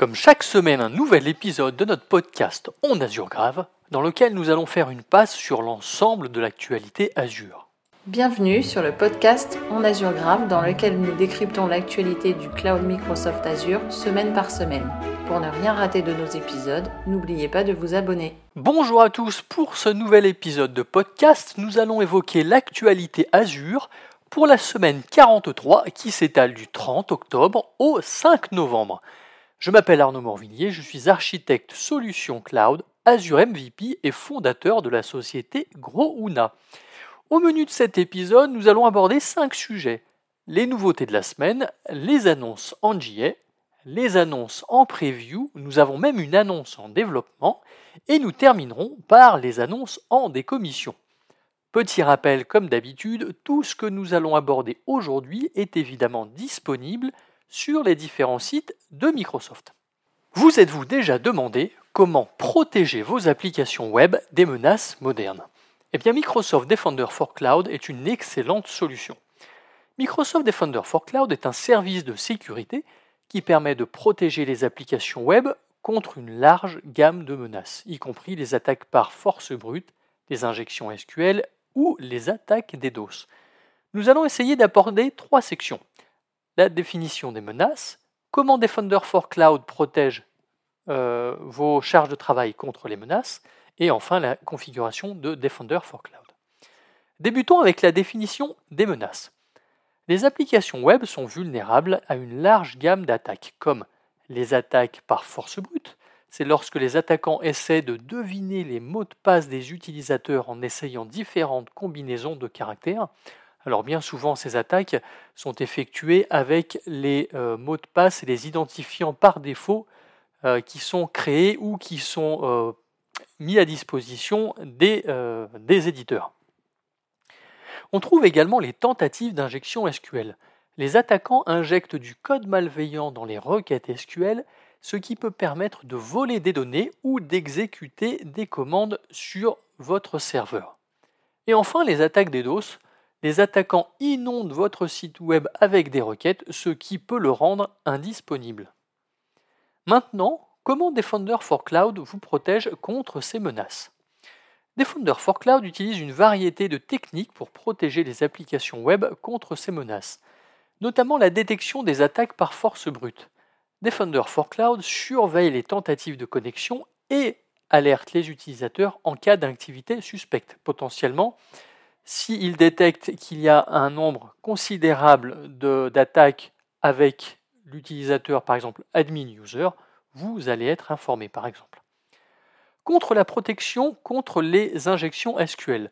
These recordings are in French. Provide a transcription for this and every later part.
Comme chaque semaine, un nouvel épisode de notre podcast On Azure Grave, dans lequel nous allons faire une passe sur l'ensemble de l'actualité Azure. Bienvenue sur le podcast On Azure Grave, dans lequel nous décryptons l'actualité du cloud Microsoft Azure semaine par semaine. Pour ne rien rater de nos épisodes, n'oubliez pas de vous abonner. Bonjour à tous, pour ce nouvel épisode de podcast, nous allons évoquer l'actualité Azure pour la semaine 43 qui s'étale du 30 octobre au 5 novembre. Je m'appelle Arnaud Morvillier, je suis architecte solution cloud, Azure MVP et fondateur de la société Grouna. Au menu de cet épisode, nous allons aborder 5 sujets. Les nouveautés de la semaine, les annonces en JA, les annonces en preview, nous avons même une annonce en développement, et nous terminerons par les annonces en décommission. Petit rappel, comme d'habitude, tout ce que nous allons aborder aujourd'hui est évidemment disponible sur les différents sites de Microsoft. Vous êtes-vous déjà demandé comment protéger vos applications web des menaces modernes? Eh bien, Microsoft Defender for Cloud est une excellente solution. Microsoft Defender for Cloud est un service de sécurité qui permet de protéger les applications web contre une large gamme de menaces, y compris les attaques par force brute, les injections SQL ou les attaques DDoS. Nous allons essayer d'apporter trois sections la définition des menaces, comment Defender for Cloud protège euh, vos charges de travail contre les menaces, et enfin la configuration de Defender for Cloud. Débutons avec la définition des menaces. Les applications web sont vulnérables à une large gamme d'attaques, comme les attaques par force brute, c'est lorsque les attaquants essaient de deviner les mots de passe des utilisateurs en essayant différentes combinaisons de caractères, alors bien souvent, ces attaques sont effectuées avec les euh, mots de passe et les identifiants par défaut euh, qui sont créés ou qui sont euh, mis à disposition des, éditeurs. On trouve également les tentatives d'injection SQL. Les attaquants injectent du code malveillant dans les requêtes SQL, ce qui peut permettre de voler des données ou d'exécuter des commandes sur votre serveur. Et enfin, les attaques DDoS les attaquants inondent votre site web avec des requêtes, ce qui peut le rendre indisponible. Maintenant, comment Defender for Cloud vous protège contre ces menaces? Defender for Cloud utilise une variété de techniques pour protéger les applications web contre ces menaces, notamment la détection des attaques par force brute. Defender for Cloud surveille les tentatives de connexion et alerte les utilisateurs en cas d'activité suspecte, potentiellement s'il détecte qu'il y a un nombre considérable d'attaques avec l'utilisateur, par exemple admin user, vous allez être informé, par exemple. Contre la protection contre les injections SQL,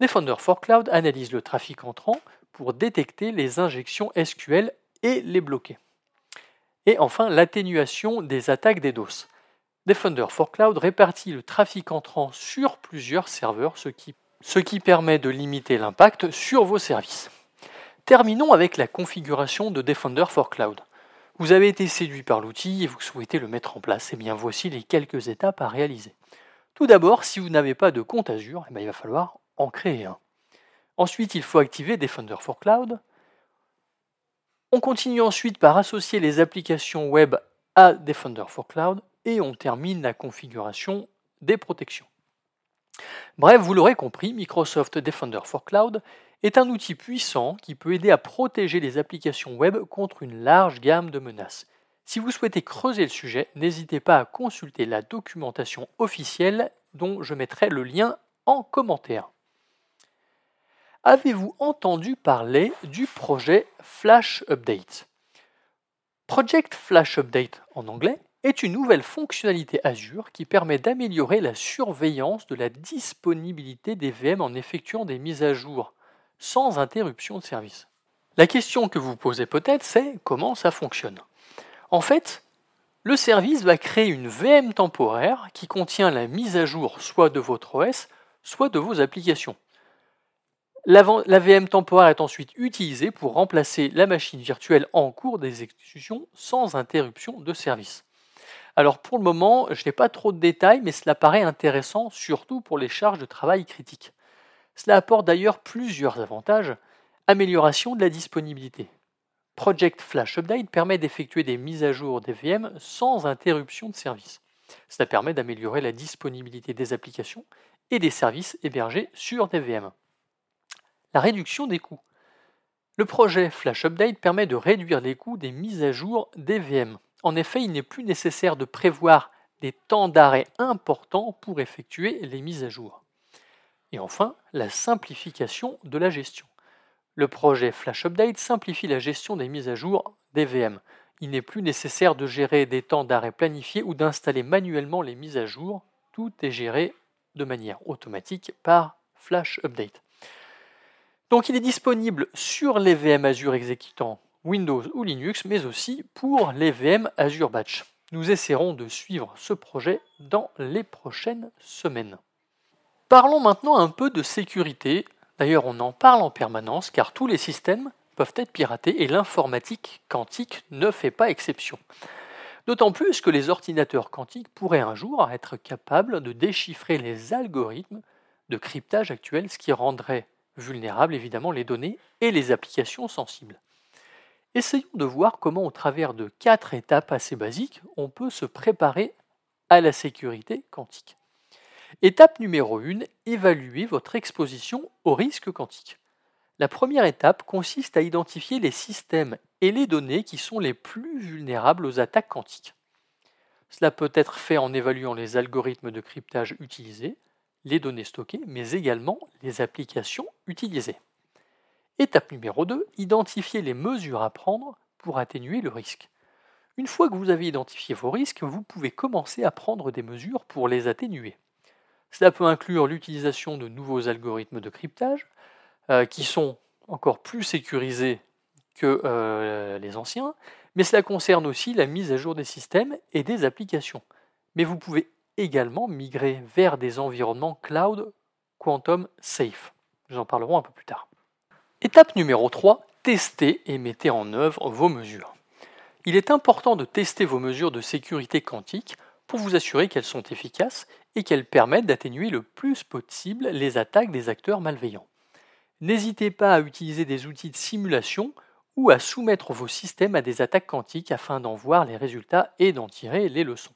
Defender for Cloud analyse le trafic entrant pour détecter les injections SQL et les bloquer. Et enfin, l'atténuation des attaques DDoS. Defender for Cloud répartit le trafic entrant sur plusieurs serveurs, ce qui ce qui permet de limiter l'impact sur vos services. Terminons avec la configuration de Defender for Cloud. Vous avez été séduit par l'outil et vous souhaitez le mettre en place. Et eh bien voici les quelques étapes à réaliser. Tout d'abord, si vous n'avez pas de compte Azure, eh il va falloir en créer un. Ensuite, il faut activer Defender for Cloud. On continue ensuite par associer les applications web à Defender for Cloud et on termine la configuration des protections. Bref, vous l'aurez compris, Microsoft Defender for Cloud est un outil puissant qui peut aider à protéger les applications web contre une large gamme de menaces. Si vous souhaitez creuser le sujet, n'hésitez pas à consulter la documentation officielle dont je mettrai le lien en commentaire. Avez-vous entendu parler du projet Flash Update? Project Flash Update en anglais est une nouvelle fonctionnalité Azure qui permet d'améliorer la surveillance de la disponibilité des VM en effectuant des mises à jour sans interruption de service. La question que vous posez peut-être, c'est comment ça fonctionne? En fait, le service va créer une VM temporaire qui contient la mise à jour soit de votre OS, soit de vos applications. La, VM temporaire est ensuite utilisée pour remplacer la machine virtuelle en cours d'exécution sans interruption de service. Alors pour le moment, je n'ai pas trop de détails, mais cela paraît intéressant, surtout pour les charges de travail critiques. Cela apporte d'ailleurs plusieurs avantages. Amélioration de la disponibilité. Project Flash Update permet d'effectuer des mises à jour des VM sans interruption de service. Cela permet d'améliorer la disponibilité des applications et des services hébergés sur des VM. La réduction des coûts. Le projet Flash Update permet de réduire les coûts des mises à jour des VM. En effet, il n'est plus nécessaire de prévoir des temps d'arrêt importants pour effectuer les mises à jour. Et enfin, la simplification de la gestion. Le projet Flash Update simplifie la gestion des mises à jour des VM. Il n'est plus nécessaire de gérer des temps d'arrêt planifiés ou d'installer manuellement les mises à jour. Tout est géré de manière automatique par Flash Update. Donc il est disponible sur les VM Azure exécutant Windows ou Linux, mais aussi pour les VM Azure Batch. Nous essaierons de suivre ce projet dans les prochaines semaines. Parlons maintenant un peu de sécurité. D'ailleurs, on en parle en permanence car tous les systèmes peuvent être piratés et l'informatique quantique ne fait pas exception. D'autant plus que les ordinateurs quantiques pourraient un jour être capables de déchiffrer les algorithmes de cryptage actuels, ce qui rendrait vulnérables évidemment les données et les applications sensibles. Essayons de voir comment au travers de quatre étapes assez basiques, on peut se préparer à la sécurité quantique. Étape numéro 1, évaluer votre exposition au risque quantique. La première étape consiste à identifier les systèmes et les données qui sont les plus vulnérables aux attaques quantiques. Cela peut être fait en évaluant les algorithmes de cryptage utilisés, les données stockées, mais également les applications utilisées. Étape numéro 2, identifier les mesures à prendre pour atténuer le risque. Une fois que vous avez identifié vos risques, vous pouvez commencer à prendre des mesures pour les atténuer. Cela peut inclure l'utilisation de nouveaux algorithmes de cryptage, euh, qui sont encore plus sécurisés que euh, les anciens, mais cela concerne aussi la mise à jour des systèmes et des applications. Mais vous pouvez également migrer vers des environnements cloud quantum safe. Nous en parlerons un peu plus tard. Étape numéro 3, testez et mettez en œuvre vos mesures. Il est important de tester vos mesures de sécurité quantique pour vous assurer qu'elles sont efficaces et qu'elles permettent d'atténuer le plus possible les attaques des acteurs malveillants. N'hésitez pas à utiliser des outils de simulation ou à soumettre vos systèmes à des attaques quantiques afin d'en voir les résultats et d'en tirer les leçons.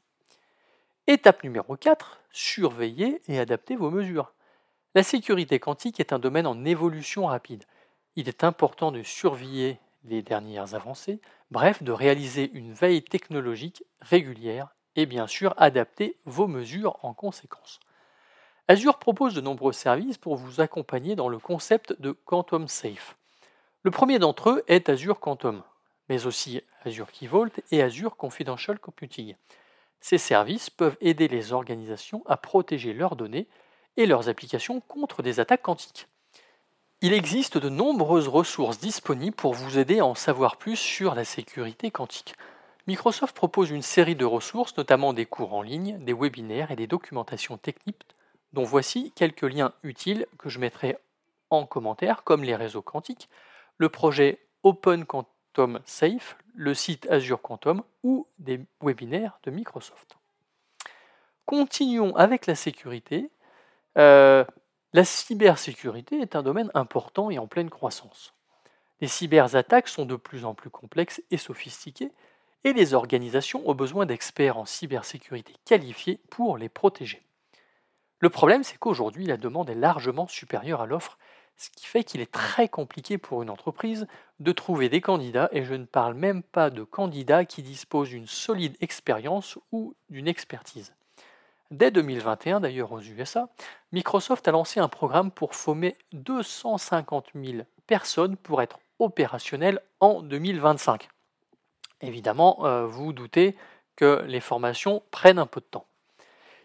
Étape numéro 4, surveillez et adaptez vos mesures. La sécurité quantique est un domaine en évolution rapide. Il est important de surveiller les dernières avancées, bref, de réaliser une veille technologique régulière et bien sûr adapter vos mesures en conséquence. Azure propose de nombreux services pour vous accompagner dans le concept de Quantum Safe. Le premier d'entre eux est Azure Quantum, mais aussi Azure Key Vault et Azure Confidential Computing. Ces services peuvent aider les organisations à protéger leurs données et leurs applications contre des attaques quantiques. Il existe de nombreuses ressources disponibles pour vous aider à en savoir plus sur la sécurité quantique. Microsoft propose une série de ressources, notamment des cours en ligne, des webinaires et des documentations techniques, dont voici quelques liens utiles que je mettrai en commentaire, comme les réseaux quantiques, le projet Open Quantum Safe, le site Azure Quantum ou des webinaires de Microsoft. Continuons avec la sécurité. Euh, la cybersécurité est un domaine important et en pleine croissance. Les cyberattaques sont de plus en plus complexes et sophistiquées et les organisations ont besoin d'experts en cybersécurité qualifiés pour les protéger. Le problème, c'est qu'aujourd'hui, la demande est largement supérieure à l'offre ce qui fait qu'il est très compliqué pour une entreprise de trouver des candidats, et je ne parle même pas de candidats qui disposent d'une solide expérience ou d'une expertise. Dès 2021, d'ailleurs aux USA, Microsoft a lancé un programme pour former 250 000 personnes pour être opérationnelles en 2025. Évidemment, euh, vous, vous doutez que les formations prennent un peu de temps.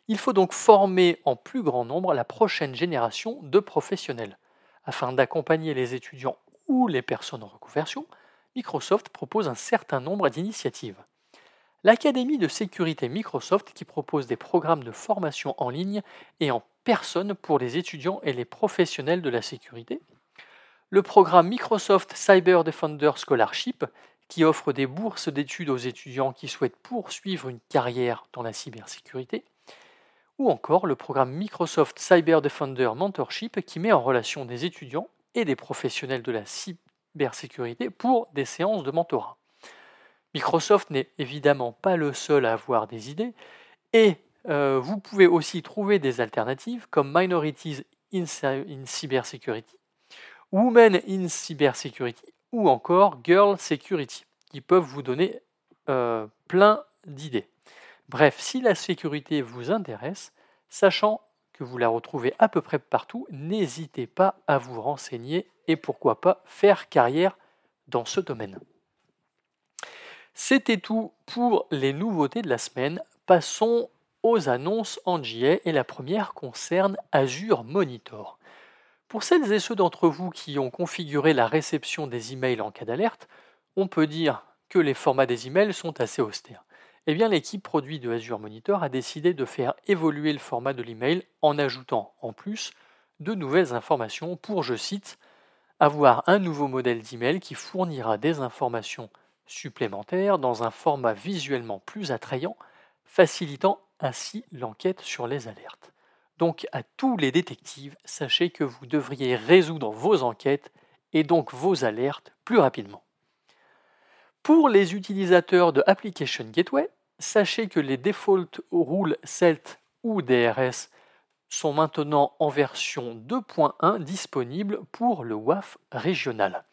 Il faut donc former en plus grand nombre la prochaine génération de professionnels. Afin d'accompagner les étudiants ou les personnes en reconversion, Microsoft propose un certain nombre d'initiatives. L'Académie de sécurité Microsoft qui propose des programmes de formation en ligne et en personne pour les étudiants et les professionnels de la sécurité. Le programme Microsoft Cyber Defender Scholarship qui offre des bourses d'études aux étudiants qui souhaitent poursuivre une carrière dans la cybersécurité ou encore le programme Microsoft Cyber Defender Mentorship qui met en relation des étudiants et des professionnels de la cybersécurité pour des séances de mentorat. Microsoft n'est évidemment pas le seul à avoir des idées et euh, vous pouvez aussi trouver des alternatives comme Minorities in, Cybersecurity, Women in Cybersecurity ou encore Girl Security qui peuvent vous donner euh, plein d'idées. Bref, si la sécurité vous intéresse, sachant que vous la retrouvez à peu près partout, n'hésitez pas à vous renseigner et pourquoi pas faire carrière dans ce domaine. C'était tout pour les nouveautés de la semaine. Passons aux annonces en JA et la première concerne Azure Monitor. Pour celles et ceux d'entre vous qui ont configuré la réception des emails en cas d'alerte, on peut dire que les formats des emails sont assez austères. Eh bien, l'équipe produit de Azure Monitor a décidé de faire évoluer le format de l'email en ajoutant en plus de nouvelles informations pour, je cite, avoir un nouveau modèle d'email qui fournira des informations supplémentaires dans un format visuellement plus attrayant, facilitant ainsi l'enquête sur les alertes. Donc à tous les détectives, sachez que vous devriez résoudre vos enquêtes et donc vos alertes plus rapidement. Pour les utilisateurs de Application Gateway, sachez que les default rules CELT ou DRS sont maintenant en version 2.1 disponibles pour le WAF régional.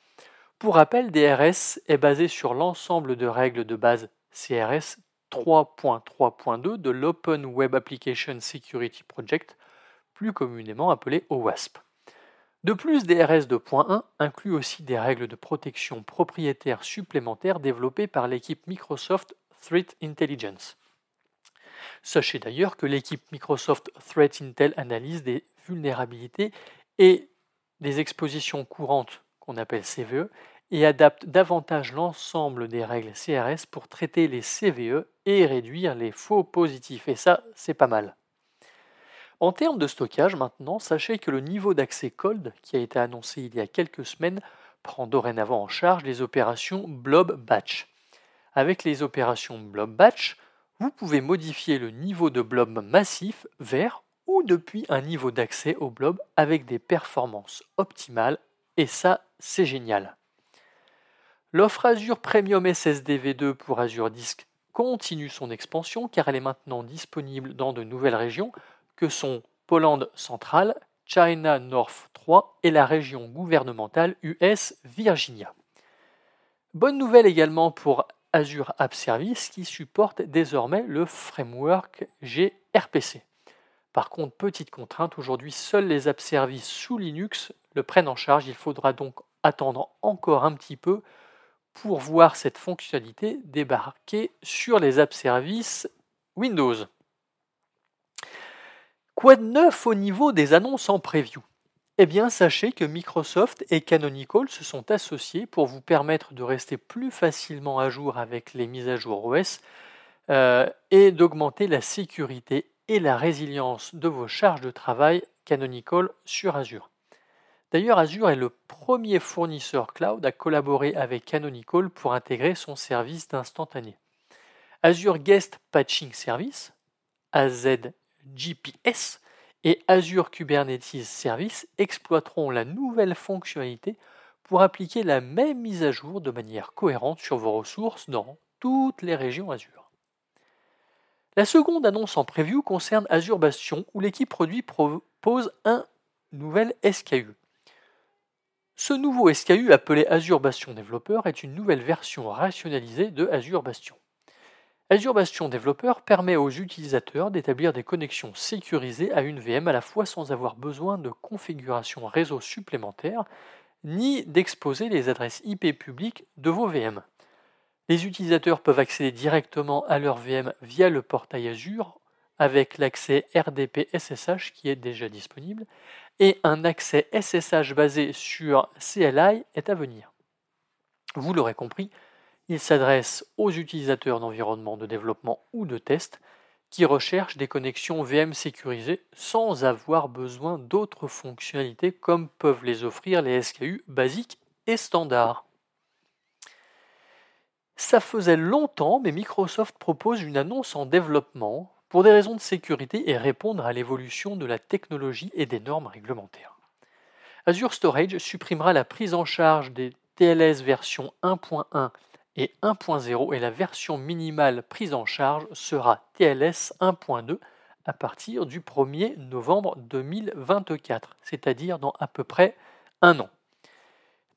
Pour rappel, DRS est basé sur l'ensemble de règles de base CRS 3.3.2 de l'Open Web Application Security Project, plus communément appelé OWASP. De plus, DRS 2.1 inclut aussi des règles de protection propriétaires supplémentaires développées par l'équipe Microsoft Threat Intelligence. Sachez d'ailleurs que l'équipe Microsoft Threat Intel analyse des vulnérabilités et des expositions courantes appelle CVE et adapte davantage l'ensemble des règles CRS pour traiter les CVE et réduire les faux positifs. Et ça, c'est pas mal. En termes de stockage, maintenant, sachez que le niveau d'accès cold, qui a été annoncé il y a quelques semaines, prend dorénavant en charge les opérations Blob Batch. Avec les opérations Blob Batch, vous pouvez modifier le niveau de blob massif vers ou depuis un niveau d'accès au blob avec des performances optimales, et ça, c'est génial. L'offre Azure Premium SSD V2 pour Azure Disk continue son expansion car elle est maintenant disponible dans de nouvelles régions que sont Poland centrale, China North 3 et la région gouvernementale US Virginia. Bonne nouvelle également pour Azure App Service qui supporte désormais le framework gRPC. Par contre, petite contrainte, aujourd'hui seuls les app services sous Linux le prennent en charge. Il faudra donc attendre encore un petit peu pour voir cette fonctionnalité débarquer sur les app services Windows. Quoi de neuf au niveau des annonces en preview? Eh bien, sachez que Microsoft et Canonical se sont associés pour vous permettre de rester plus facilement à jour avec les mises à jour OS euh, et d'augmenter la sécurité et la résilience de vos charges de travail Canonical sur Azure. D'ailleurs, Azure est le premier fournisseur cloud à collaborer avec Canonical pour intégrer son service d'instantané. Azure Guest Patching Service, AZ GPS et Azure Kubernetes Service exploiteront la nouvelle fonctionnalité pour appliquer la même mise à jour de manière cohérente sur vos ressources dans toutes les régions Azure. La seconde annonce en preview concerne Azure Bastion où l'équipe produit propose un nouvel SKU. Ce nouveau SKU appelé Azure Bastion Developer est une nouvelle version rationalisée de Azure Bastion. Azure Bastion Developer permet aux utilisateurs d'établir des connexions sécurisées à une VM à la fois sans avoir besoin de configuration réseau supplémentaire, ni d'exposer les adresses IP publiques de vos VM. Les utilisateurs peuvent accéder directement à leur VM via le portail Azure avec l'accès RDP SSH qui est déjà disponible et un accès SSH basé sur CLI est à venir. Vous l'aurez compris, il s'adresse aux utilisateurs d'environnement de développement ou de test qui recherchent des connexions VM sécurisées sans avoir besoin d'autres fonctionnalités comme peuvent les offrir les SKU basiques et standards. Ça faisait longtemps, mais Microsoft propose une annonce en développement pour des raisons de sécurité et répondre à l'évolution de la technologie et des normes réglementaires. Azure Storage supprimera la prise en charge des TLS version 1.1 et 1.0 et la version minimale prise en charge sera TLS 1.2 à partir du 1er novembre 2024, c'est-à-dire dans à peu près un an.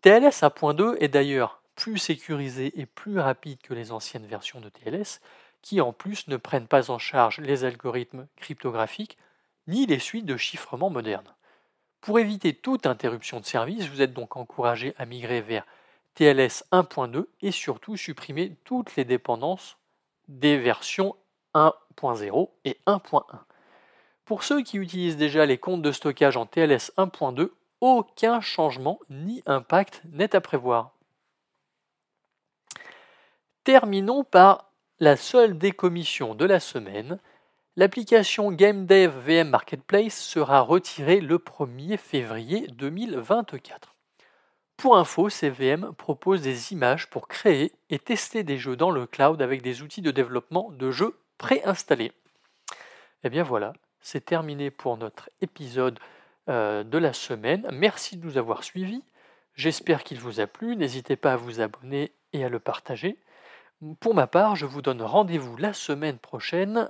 TLS 1.2 est d'ailleurs plus sécurisé et plus rapide que les anciennes versions de TLS, qui en plus ne prennent pas en charge les algorithmes cryptographiques ni les suites de chiffrement modernes. Pour éviter toute interruption de service, vous êtes donc encouragé à migrer vers TLS 1.2 et surtout supprimer toutes les dépendances des versions 1.0 et 1.1. Pour ceux qui utilisent déjà les comptes de stockage en TLS 1.2, aucun changement ni impact n'est à prévoir. Terminons par la seule décommission de la semaine. L'application GameDev VM Marketplace sera retirée le 1er février 2024. Pour info, CVM propose des images pour créer et tester des jeux dans le cloud avec des outils de développement de jeux préinstallés. Et eh bien voilà, c'est terminé pour notre épisode euh, de la semaine. Merci de nous avoir suivis. J'espère qu'il vous a plu. N'hésitez pas à vous abonner et à le partager. Pour ma part, je vous donne rendez-vous la semaine prochaine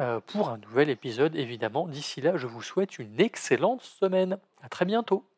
euh, pour un nouvel épisode, évidemment. D'ici là, je vous souhaite une excellente semaine. À très bientôt.